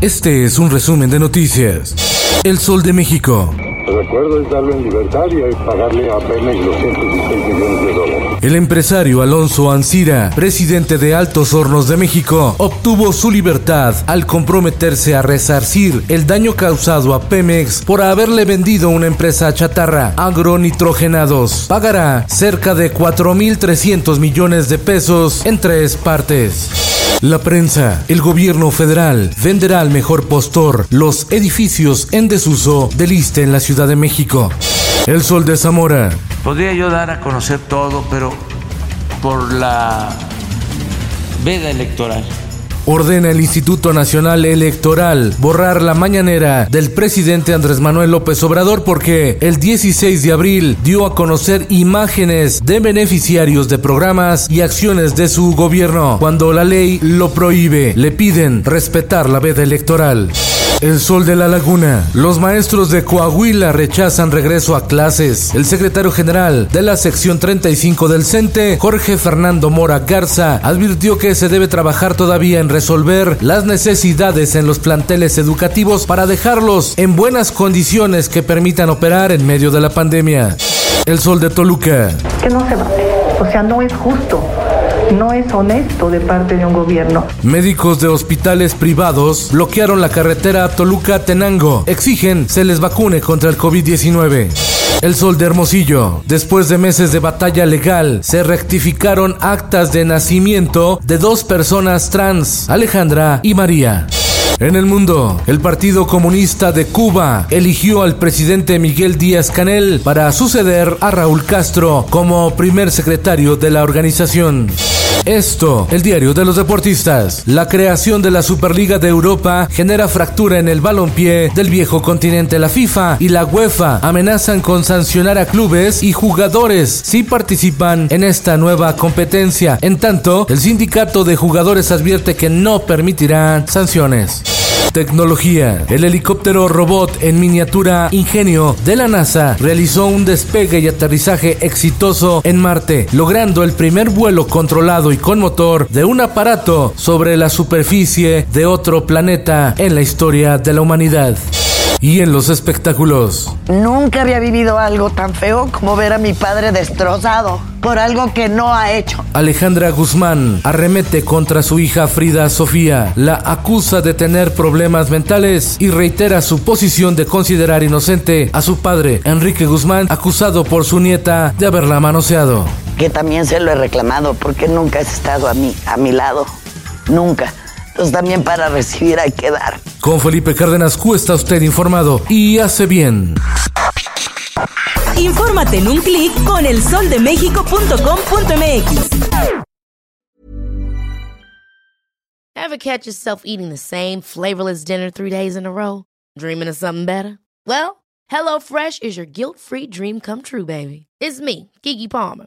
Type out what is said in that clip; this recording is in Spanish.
Este es un resumen de noticias. El Sol de México. El acuerdo es darlo en libertad y pagarle a Pemex 216 millones de dólares. El empresario Alonso Ancira, presidente de Altos Hornos de México, obtuvo su libertad al comprometerse a resarcir el daño causado a Pemex por haberle vendido una empresa chatarra, agronitrogenados. Pagará cerca de 4.300 millones de pesos en tres partes. La prensa, el gobierno federal venderá al mejor postor los edificios en desuso del ISTE en la Ciudad de México. El Sol de Zamora. Podría yo dar a conocer todo, pero por la veda electoral ordena el Instituto Nacional Electoral borrar la mañanera del presidente Andrés Manuel López Obrador porque el 16 de abril dio a conocer imágenes de beneficiarios de programas y acciones de su gobierno. Cuando la ley lo prohíbe, le piden respetar la veda electoral. El sol de la laguna. Los maestros de Coahuila rechazan regreso a clases. El secretario general de la sección 35 del CENTE, Jorge Fernando Mora Garza, advirtió que se debe trabajar todavía en resolver las necesidades en los planteles educativos para dejarlos en buenas condiciones que permitan operar en medio de la pandemia. El sol de Toluca. Que no se vale. O sea, no es justo no es honesto de parte de un gobierno. Médicos de hospitales privados bloquearon la carretera Toluca-Tenango. Exigen se les vacune contra el COVID-19. El Sol de Hermosillo. Después de meses de batalla legal, se rectificaron actas de nacimiento de dos personas trans, Alejandra y María. En el mundo, el Partido Comunista de Cuba eligió al presidente Miguel Díaz Canel para suceder a Raúl Castro como primer secretario de la organización. Esto, el diario de los deportistas. La creación de la Superliga de Europa genera fractura en el balompié del viejo continente. La FIFA y la UEFA amenazan con sancionar a clubes y jugadores si participan en esta nueva competencia. En tanto, el sindicato de jugadores advierte que no permitirá sanciones. Tecnología. El helicóptero robot en miniatura Ingenio de la NASA realizó un despegue y aterrizaje exitoso en Marte, logrando el primer vuelo controlado y con motor de un aparato sobre la superficie de otro planeta en la historia de la humanidad y en los espectáculos. Nunca había vivido algo tan feo como ver a mi padre destrozado por algo que no ha hecho. Alejandra Guzmán arremete contra su hija Frida Sofía, la acusa de tener problemas mentales y reitera su posición de considerar inocente a su padre, Enrique Guzmán, acusado por su nieta de haberla manoseado. Que también se lo he reclamado porque nunca has estado a mí, a mi lado. Nunca. Entonces también para recibir hay que dar. Con Felipe Cárdenas Q está usted informado y hace bien. Infórmate en un clic con elsoldemexico.com.mx. Ever catch yourself eating the same flavorless dinner three days in a row? Dreaming of something better? Well, HelloFresh is your guilt-free dream come true, baby. It's me, Kiki Palmer.